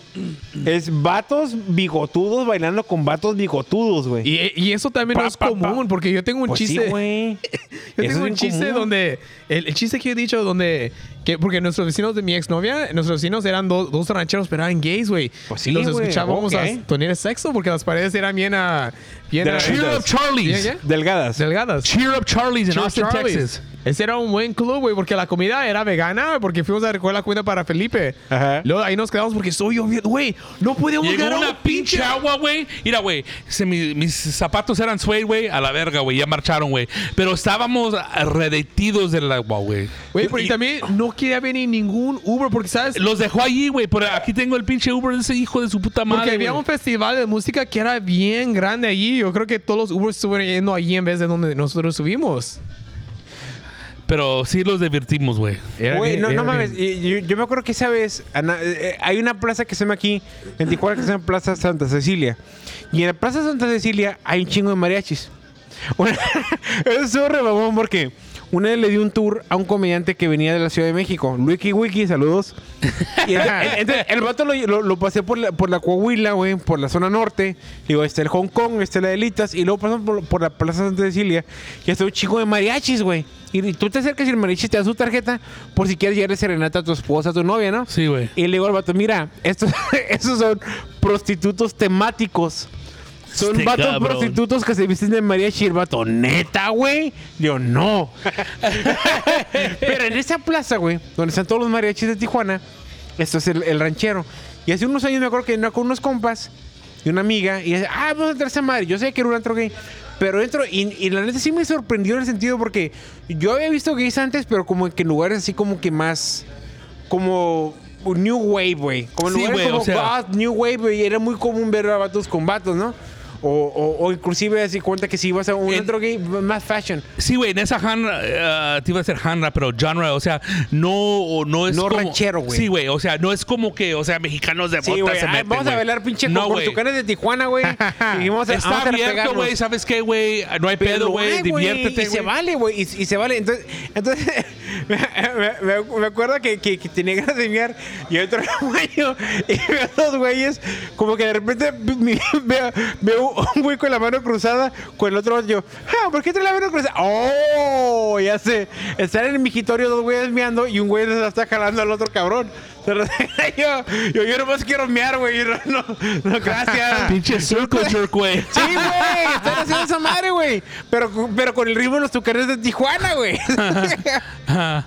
es vatos bigotudos bailando con vatos bigotudos, güey. Y, y eso también Pa, no es pa, común, porque yo tengo un Pues sí, chiste. güey. yo Eso tengo un chiste común. donde. El, el chiste que yo he dicho, donde. Que, porque nuestros vecinos de mi exnovia, nuestros vecinos eran do- dos rancheros, pero eran gays, güey. Pues sí, y los güey, escuchábamos ok. a tener sexo porque las paredes eran bien. a bien De a- Cheer up, Charlie's. Bien. Delgadas. delgadas. Cheer up, Charlie's en Austin, Charlie's. Texas. Ese era un buen club, güey, porque la comida era vegana, porque fuimos a recoger la comida para Felipe. Ajá. Luego ahí nos quedamos porque estoy lloviendo, güey. No podíamos Llegó llegar a una un pinche agua, güey. Mira, güey, mi- mis zapatos eran suede, güey, a la verga, güey, ya marcharon, güey. Pero estábamos redetidos del agua, güey. Güey, pero y también no quería venir ningún Uber porque, ¿sabes? Los dejó allí, güey. Pero aquí tengo el pinche Uber de ese hijo de su puta madre. Porque había un festival de música que era bien grande allí. Yo creo que todos los Ubers estuvieron yendo allí en vez de donde nosotros subimos. Pero sí los divertimos, güey. Güey, no, no mames. Yo, yo me acuerdo que esa vez ana- eh, hay una plaza que se llama aquí en Tijuana que se llama Plaza Santa Cecilia. Y en la Plaza Santa Cecilia hay un chingo de mariachis. Una- Eso es mamón porque una vez le di un tour a un comediante que venía de la Ciudad de México. Wiki Wiki, saludos. Y el, el- entonces, el vato lo, lo- lo pasé por la, por la Coahuila, güey, por la zona norte. Digo, está el Hong Kong, está la Delitas. Y luego pasamos por, por la Plaza Santa Cecilia. Y está un chico de mariachis, güey. Y, tú te acercas y el mariachi te da su tarjeta por si quieres llevarle serenata a tu esposa, a tu novia, ¿no? Sí, güey. Y le digo al vato, mira, estos, estos son prostitutos temáticos. Son Este vatos cabrón. prostitutos que se visten de mariachi. El vato, neta, güey. Yo, no. Pero en esa plaza, güey, donde están todos los mariachis de Tijuana, esto es el, el ranchero. Y hace unos años me acuerdo que andaba con unos compas y una amiga. Y dice, ah, vamos a entrar a esa madre. Yo sé que era un antro gay. Pero entro, y, y la neta sí me sorprendió en el sentido porque yo había visto gays antes, pero como que en lugares así como que más. Como. New Wave, güey. Como en Sí, lugares güey, como o sea- goth, New Wave, güey. Era muy común ver a vatos con vatos, ¿no? O, o, o inclusive así cuenta que si vas a un En- antro gay, más fashion. Sí, güey, en esa genre, eh, te iba a decir genre, pero genre, o sea, no, no es No como... ranchero, güey. Sí, güey, o sea, no es como que, o sea, mexicanos de Sí, güey. se Ay, meten, vamos a güey. bailar pinche no, con tucanes de Tijuana, güey. y vamos a, Está a abierto, güey, ¿sabes qué, güey? No hay Pero pedo, güey, diviértete, Y se vale, güey. Y, y se vale. Entonces, entonces me, me- me- acuerdo que, que, que tenía ganas de miar y otro baño y veo a dos güeyes como que de repente veo, veo un güey con la mano cruzada con el otro yo, ah, ¿por qué trae la mano cruzada? ¡Oh! Ya sé, están en el mijitorio dos güeyes miando y un güey les está jalando al otro cabrón. Yo, yo, yo nomás quiero mear, güey. No, no, no, gracias. Pinche circle jerk, güey. Sí, güey, están haciendo esa madre, güey. Pero, pero con el ritmo de los tucanes de Tijuana, güey.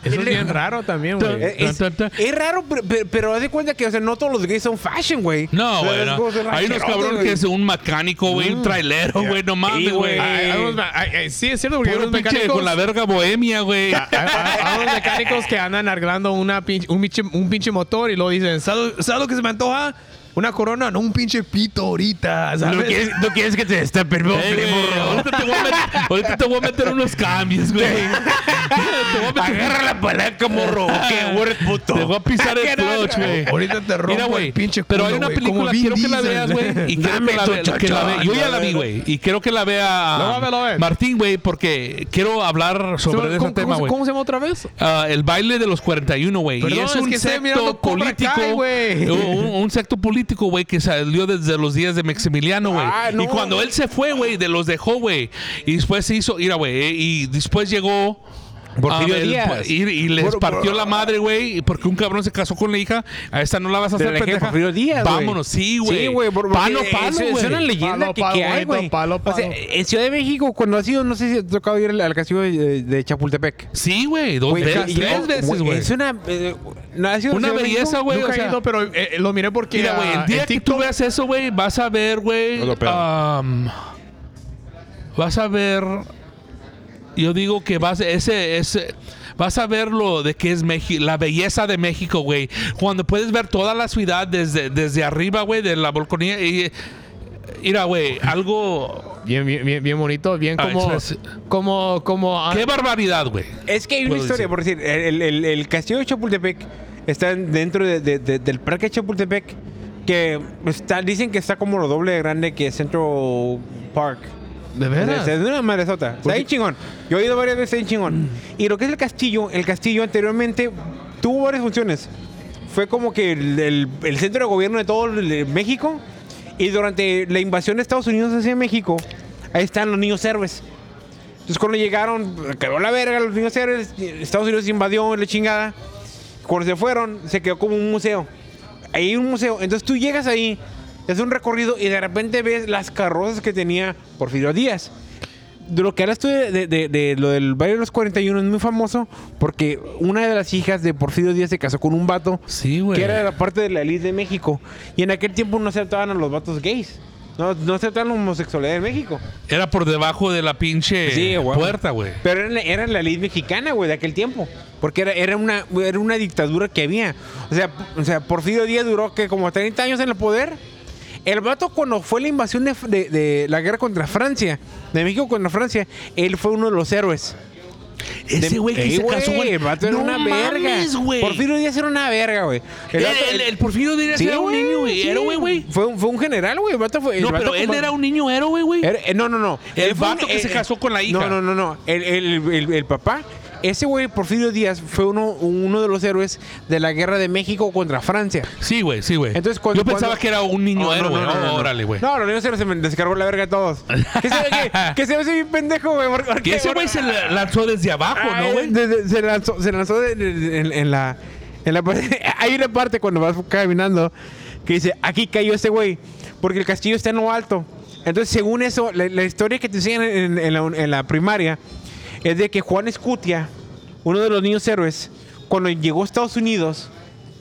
Eso es bien raro también, güey. es, tan, tan. es raro, pero, pero, haz de cuenta que, o sea, no todos los gays son fashion, güey. No, güey, es no. Hay unos cabrones que es un mecánico, güey, un trailero, güey, no mames, güey. sí, es cierto, porque hay unos mecánicos... con la verga bohemia, güey. hay unos mecánicos que andan arreglando una pinche- un, pinche, un pinche motor y luego dicen, ¿sabes, ¿sabes lo que se me antoja? Una corona, no un pinche pito ahorita, ¿sabes? ¿No quieres, no quieres que te destapen, Eh, güey, ahorita, te voy a meter, ahorita te voy a meter unos cambios, güey. te voy a meter, Agarra la palanca, morro. que eres puto. te voy a pisar el Que no, clutch, güey. Ahorita te rompo Mira, el pinche pero culo, hay una güey, película, quiero que la veas, güey. Y quiero que la, tu ve- que la ve- Yo ya la vi, güey. Y quiero que la vea. Martín, güey, porque quiero hablar sobre ¿Cómo, ese tema, güey. cómo se llama otra vez? Ah, el baile de los 41, güey. Y es un secto político. Un secto político, güey, que salió desde los días de Maximiliano, güey. Ah, no. Y cuando él se fue, güey, de los dejó, güey. Y después se hizo, mira, güey. eh, Y después llegó. Porfirio ah, el- Díaz. y, y les Por- partió por- la madre, güey, porque un cabrón se casó con la hija. A esta no la vas a hacer pendeja. Porfirio Díaz, güey. Vámonos, sí, güey. Sí, güey. Palo, palo, es, es güey. una leyenda Palo, que, palo, que hay, güey. O sea, en Ciudad de México, cuando ha sido, no sé si te ha tocado ir al, al castillo de, de Chapultepec. Sí, güey. Dos Güey, veces, tres veces, güey. Es una... eh, ¿no ha sido en Una belleza, güey. Nunca o sea, he ido, pero eh, lo miré porque... Mira, güey, ah, el día en que tú veas eso, güey, vas a ver, güey. Vas a ver. Yo digo que vas ese ese vas a ver lo de que es México, la belleza de México, güey. Cuando puedes ver toda la ciudad desde desde arriba, güey, de la balconía y mira, güey, algo Bien, bien, bien, bien bonito, bien Ah, como... es- como, como... ah, qué barbaridad, güey. Es que hay una historia, decir. por decir, el, el- el castillo de Chapultepec está dentro de- de- de- del parque de Chapultepec, que está, dicen que está como lo doble de grande que Central Park. ¿De veras? Es una madresota. Está ahí chingón. Yo he ido varias veces ahí chingón. Y lo que es el castillo, el castillo anteriormente tuvo varias funciones. Fue como que el, el- el centro de gobierno de todo el- México. Y durante la invasión de Estados Unidos hacia México, ahí están los niños héroes. Entonces cuando llegaron, quedó la verga los niños héroes. Estados Unidos invadió la chingada. Cuando se fueron, se quedó como un museo. Ahí hay un museo. Entonces tú llegas ahí, es un recorrido y de repente ves las carrozas que tenía Porfirio Díaz. De lo que hablas tú de, de- de- de lo del baile de los 41 es muy famoso porque una de las hijas de Porfirio Díaz se casó con un vato Sí, que era de la parte de la elite de México. Y en aquel tiempo no aceptaban a los vatos gays. No, no aceptaban la homosexualidad en México. Era por debajo de la pinche Sí, güey. puerta, güey. Pero era, era la ley mexicana, güey, de aquel tiempo. Porque era, era, una, era una dictadura que había. O sea, o sea, Porfirio Díaz duró que como 30 años en el poder. El vato cuando fue la invasión de, de- de la guerra contra Francia, de México contra Francia, él fue uno de los héroes. Ese güey que se casó, güey. El vato era No una verga. mames, güey. Porfirio Díaz era una verga, güey. El El, vato- el, el Porfirio Díaz Sí, era un niño, güey. sí. Héroe, güey. Fue, un- fue un general, güey. El vato fue. el No, vato pero él como- era un niño héroe, güey. Eh, no, no, no. El vato que se casó con la hija. No, no, no, no. El, el- el- el papá, ese güey, Porfirio Díaz, fue uno, uno de los héroes de la guerra de México contra Francia. Sí, güey, sí, güey. Entonces, cuando- Yo pensaba cuando- que era un niño Oh, no, héroe. no, no, no, no. Órale, güey. No, los niños héroes se me descargó la verga a todos. ¿Qué se que, que se ve ese bien pendejo, güey? ¿Por- por Que ese güey se la- lanzó desde abajo, Ay, ¿no, güey? de- de- se lanzó, se lanzó de- de- de- en, en la, en la parte- Hay una parte cuando vas caminando que dice, aquí cayó ese güey, porque el castillo está en lo alto. Entonces, según eso, la, la historia que te enseñan en, en la, en la primaria es de que Juan Escutia, uno de los niños héroes, cuando llegó a Estados Unidos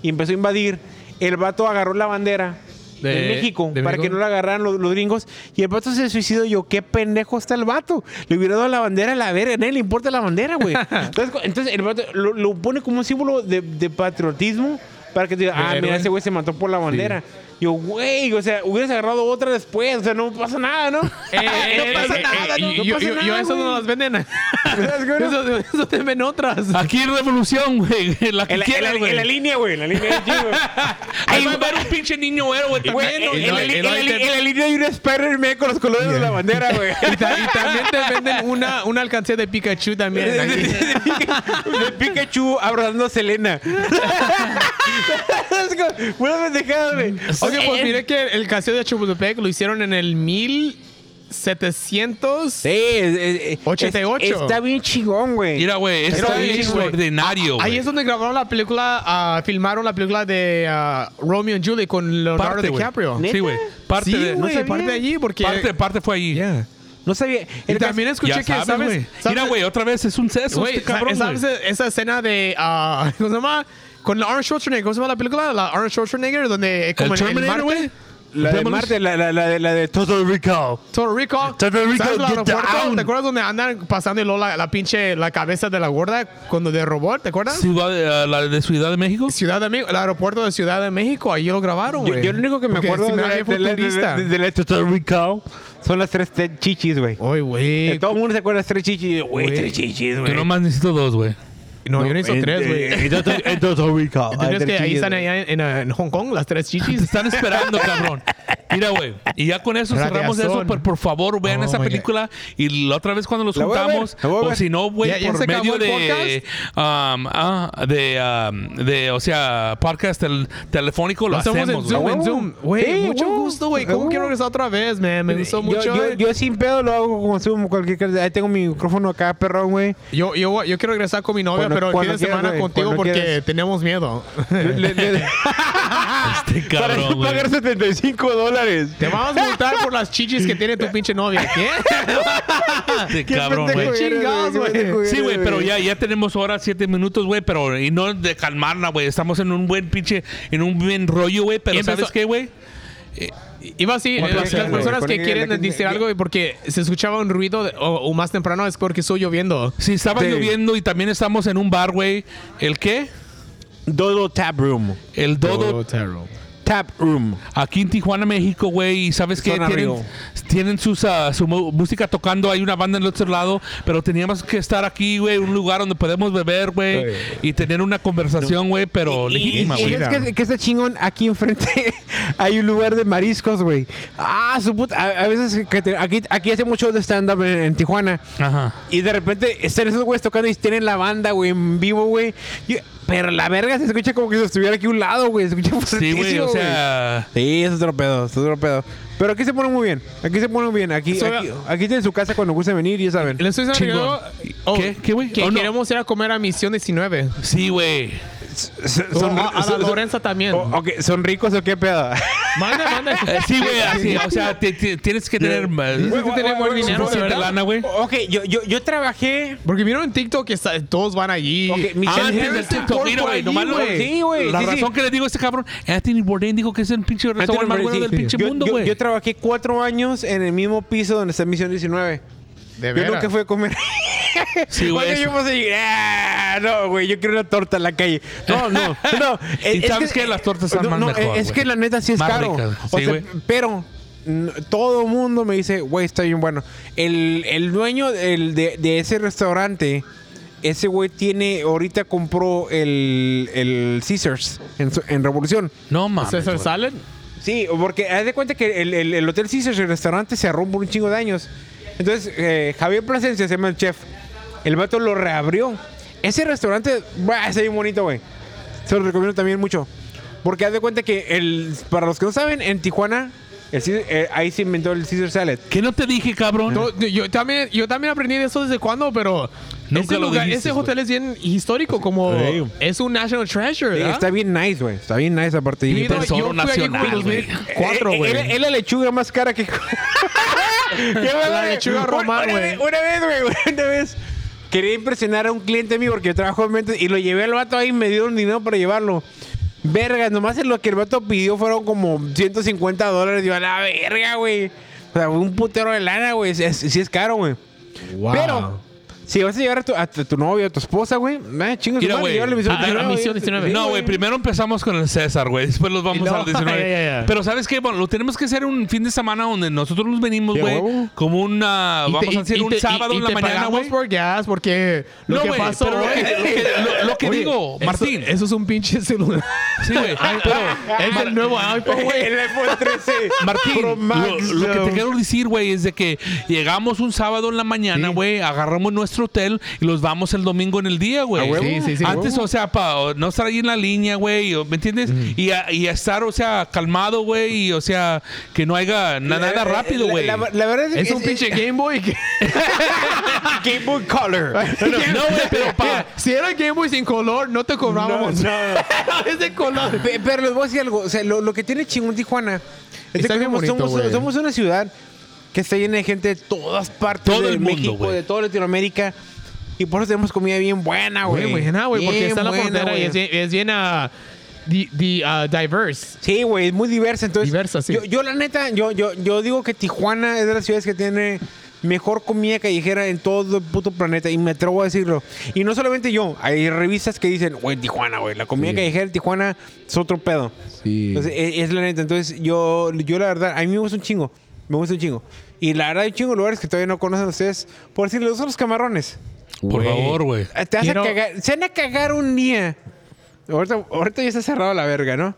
y empezó a invadir, el vato agarró la bandera de, De- México de para México. que no la agarraran los, los gringos y el vato se suicidó yo qué pendejo está el vato le hubiera dado la bandera a la verga a nadie le importa la bandera güey entonces, entonces el vato lo, lo pone como un símbolo de, de patriotismo para que te diga, ah, Héroe. mira, ese güey se mató por la bandera. Yo, güey, o sea, hubieras agarrado otra después, o sea, no pasa nada, ¿no? Eh, no pasa eh, nada, eh, no, no yo, pasa yo- yo nada, eso no güey. las venden. Eso, eso te ven otras. Aquí en Revolución, güey. La que En la, en quieras, la- güey. en la línea, güey, en la línea de chingo. Ahí va a haber un pinche niño héroe Güey, también, en, la, línea hay un Spider-Man con los colores de la bandera, güey. Y, ta- y también te venden una, una alcancía de Pikachu también. De Pikachu abrazando a Selena. Es Buena pendejada, güey. Oye, pues mire que el castillo de Chapultepec lo hicieron en el 1700. Sí, es- es- es- 88. es- está bien chingón, güey. Mira, güey, está Pero, güey, extraordinario, Ahí güey. es donde grabaron la película, ah, filmaron la película de ah, Romeo and Julie con Leonardo Parte, güey. DiCaprio. ¿Neta? Sí, güey. Parte Sí, de... güey, sabía. parte de allí porque... Parte, parte fue ahí. Yeah. No sabía. Y El también escuché Ya que, sabes, ¿sabes? Mira, güey, otra vez es un seso Güey, este cabrón, ¿sabes güey. esa escena de... ah, ¿Cómo se llama? Con Arnold Schwarzenegger. ¿Cómo se llama la película? La Arnold Schwarzenegger, donde... Como El en- Terminator, Marte. güey. La de Marte, la, la, la, de- la de Total Recall. Total Recall. Total Recall, ¿Sabes el get aeropuerto? down. ¿Te acuerdas donde andan pasando y luego la, la pinche... La cabeza de la gorda cuando de robot? ¿Te acuerdas? Ciudad de, ah, la de Ciudad de México. Ciudad de México, el aeropuerto de Ciudad de México, ahí lo grabaron, Yo, güey. yo lo único que me Porque acuerdo se de, me la, hace de, la, de, futurista. la- de la Total Recall son las tres te- chichis, güey. Oye, Que güey. Todo el mundo se acuerda de las tres chichis. Güey, Güey. tres chichis, Yo güey. nomás necesito dos, güey. No, yo necesito tres, güey. en- En Total- en Total Recall. ¿Tienes Hay que tres ahí están güey. allá en, en, en Hong Kong, las tres chichis? están esperando, cabrón. Mira, güey. Y ya con eso cerramos eso. Pero por favor, vean Oh, esa my película. Y la otra vez cuando los La voy a ver, juntamos, la voy a o si no, güey, ¿Ya- ya por acabó medio de, um, ah, de, um, de, o sea, podcast tel- telefónico, lo, Lo hacemos en. Zoom, en Zoom. Güey, Sí, mucho huevo. gusto, güey. ¿Cómo quiero regresar otra vez, man? Me gustó Yo, mucho. yo, yo sin pedo lo hago como Zoom, cualquier. Ahí tengo mi micrófono acá, perrón, güey. Yo, yo, yo quiero regresar con mi novia, pero el fin de semana contigo porque tenemos miedo. Le- le- Este para cabrón, güey. pagar 75 dólares. Te vamos a multar por las chichis que tiene tu pinche novia. ¿Qué? Este Qué cabrón, güey. eres, Chingados, qué güey. pendejo Sí, eres, güey, pero ya, ya tenemos horas, siete minutos, güey, pero y no de calmarla, güey. Estamos en un buen pinche, en un buen rollo, güey, pero ¿sabes qué, güey? Iba así, Un las, las personas que quieren decir algo y porque se escuchaba un ruido de- o, o más temprano es porque estoy lloviendo. Sí, estaba Sí. lloviendo y también estamos en un bar, güey. ¿El qué? Dodo Tap Room. El Dodo Tap Room. Aquí en Tijuana, México, güey. Y sabes que tienen, tienen sus, ah, su música tocando. Hay una banda en el otro lado, pero teníamos que estar aquí, güey, un lugar donde podemos beber, güey, y tener una conversación, güey, pero legítima, y, güey. es que, que está chingón aquí enfrente hay un lugar de mariscos, güey. Ah, su puta. A, a veces que te- aquí, aquí hace mucho de stand-up en, en Tijuana. Ajá. Y de repente están esos güeyes tocando y tienen la banda, güey, en vivo, güey. Y- Pero la verga se escucha como que si estuviera aquí a un lado, güey. Se escucha Sí, güey, o sea. Sí, es otro pedo, es otro pedo. Pero aquí se pone muy bien. Aquí se pone muy bien. Aquí, So- aquí, aquí tienen su casa cuando gusten venir, ya saben. Le estoy diciendo Chingón. que, oh, ¿Qué? ¿Qué, güey? que Oh, no. queremos ir a comer a Misión 19. Sí, güey. O a, a la son- Lorenza también. o- ok, ¿Son ricos o qué pedo? Manda, manda. Eh, sí, güey, así. O sea, te- te- tienes que tener. Tienes que tener buen dinero, verdad. lana, güey. ok, yo, yo, yo trabajé. Porque vieron en TikTok que está- todos van allí. Ok, mi- Ah, Michelle antes del Harris TikTok, mira, güey, nomás lo- güey. Sí, güey, La sí, sí. razón que le digo a este cabrón, Anthony Bourdain dijo que es el pinche restaurante más bueno del pinche yo, mundo, güey. yo trabajé cuatro años en el mismo piso donde está Misión 19. De Yo nunca fui a comer. Sí, güey. Oye, yo pasé y, ah, no, güey, yo quiero una torta en la calle. No, no, no. Y sabes que las tortas están no, más no, mejor, Es güey. que la neta sí es Más caro. O sea, güey. pero todo el mundo me dice, güey, está bien bueno. El, el dueño del- de, de ese restaurante, ese güey tiene, ahorita compró el, el Caesars en, su- en Revolución. No mames. ¿César. Salad? Sí, porque haz de cuenta que el, el- el Hotel Caesars, el restaurante, se arrumó por un chingo de años. Entonces, eh, Javier Plasencia se llama el chef. El vato lo reabrió. Ese restaurante, bah, está bien bonito, güey. Se lo recomiendo también mucho. Porque haz de cuenta que, el, para los que no saben, en Tijuana, el Caesar- eh, ahí se inventó el Caesar Salad. ¿Qué no te dije, cabrón? No, yo, también, yo también aprendí de eso desde cuándo, pero Nunca ese, lugar- dijiste, ese hotel es bien histórico, como Sí. es un national treasure, Sí, está bien nice, güey. Está bien nice aparte. Y- yo allí nacional, güey. 2004, Eh, eh. Es es la lechuga más cara que. ¿Qué La lechuga román, una, güey. vez- una vez, güey, una vez. Quería impresionar a un cliente mío porque yo trabajo en ventas y lo llevé al vato ahí y me dieron dinero para llevarlo. Verga, nomás en lo que el vato pidió fueron como 150 dólares. Yo, a la verga, güey. O sea, un putero de lana, güey. Sí es, sí es caro, güey. Wow. Pero Si vas a llevar a tu, a tu, tu novio, a tu esposa, güey, eh, chingas, Mira, güey, llévale misión a- a 19, misión güey. 19. Sí, No, güey, primero empezamos con el César, güey. Después los vamos al 19. Ya, ya, ya. Pero ¿sabes qué? Bueno, lo tenemos que hacer un fin de semana donde nosotros nos venimos, güey. Como una... Te- Vamos a hacer un te- sábado y- y en la te mañana, güey. por gas porque lo No, que güey, pasó pero lo que- lo que- lo- lo que Oye, digo, Martín. Eso, es un pinche celular. Sí, güey. Pero, es el nuevo iPhone, güey. El iPhone 13. Martín, Max, lo, que te quiero decir, güey, es de que llegamos un sábado en la mañana, güey, agarramos nuestro hotel y los vamos el domingo en el día, güey. Sí, sí, sí. Antes, o sea, para no estar ahí en la línea, güey, ¿me entiendes? y, a, y a estar, o sea, calmado, güey, y, o sea, que no haya na- nada rápido, La- güey. La, la verdad es, Es un pinche Game Boy. que- Game Boy Color. No, güey, pero pa... Mira, si era Game Boy sin color, no te cobrábamos. No, es de color. Pe- Pero les voy a decir algo. O sea, lo, lo que tiene chingón Tijuana es que bien somos, bonito, somos- somos una ciudad que está llena de gente de todas partes Todo de el mundo, México, güey. de toda Latinoamérica. Y por eso tenemos comida bien buena, güey. Buena, güey, porque Bien está la buena, frontera y güey. es bien, es bien ah, di- di- ah, diverse. Sí, güey, es muy diversa. Entonces, Diversa, sí. yo, yo la neta, yo, yo, yo digo que Tijuana es de las ciudades que tiene mejor comida callejera en todo el puto planeta. Y me atrevo a decirlo. Y no solamente yo, hay revistas que dicen, güey, Tijuana, güey, la comida Sí. callejera en Tijuana es otro pedo. Sí. Entonces, e- es, la neta. Entonces, yo, yo la verdad, a mí me gusta un chingo. Me gusta un chingo. Y la verdad, hay un chingo de lugares que todavía no conocen ustedes. Por decirles, los los camarones. Por favor, güey. Eh, Te vas Quiero- a cagar. Se van a cagar un día. Ahorita, ahorita ya está cerrado la verga, ¿no?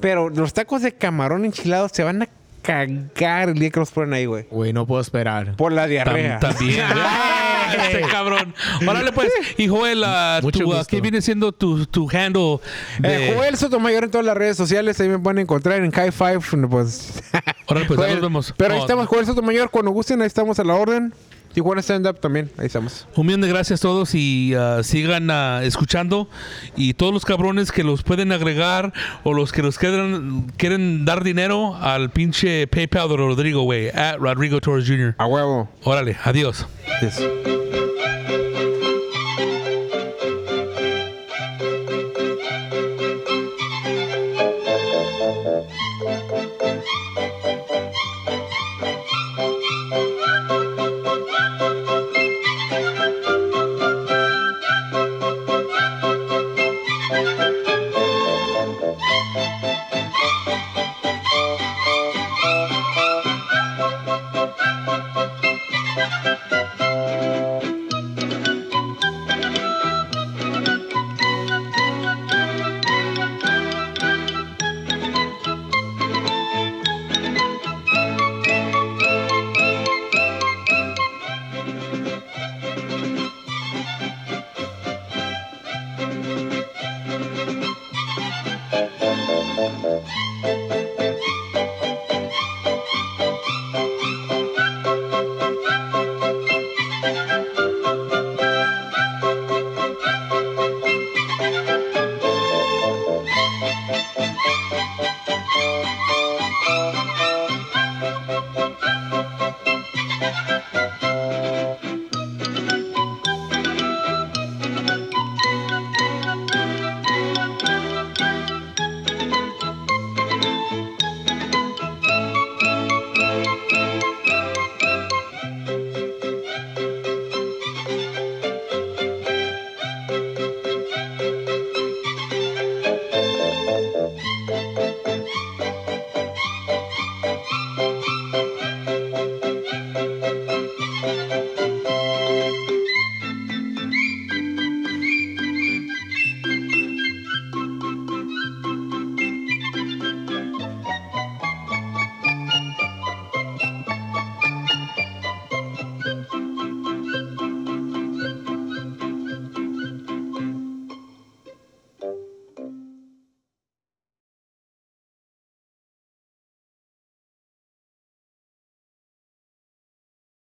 Pero los tacos de camarón enchilados se van a cagar el día que los ponen ahí, güey. Güey, no puedo esperar. Por la Tam- diarrea. También. Ese cabrón. Órale, pues. Y Joel, Mucho tu, gusto. ¿qué viene siendo tu, tu handle? de- Eh, Joel Sotomayor en todas las redes sociales. Ahí me pueden encontrar en High Five. Pues, Órale, pues, ya Joel. nos vemos. Pero ahí Oh, estamos, Joel Sotomayor. Cuando gusten, ahí estamos a la orden. Tijuana Stand Up también. Ahí estamos. Un millón de gracias a todos y ah, sigan ah, escuchando. Y todos los cabrones que los pueden agregar o los que los quieren, quieren dar dinero al pinche PayPal de Rodrigo, güey. At Rodrigo Torres Jr. A huevo. Órale, adiós. Yes. Bye.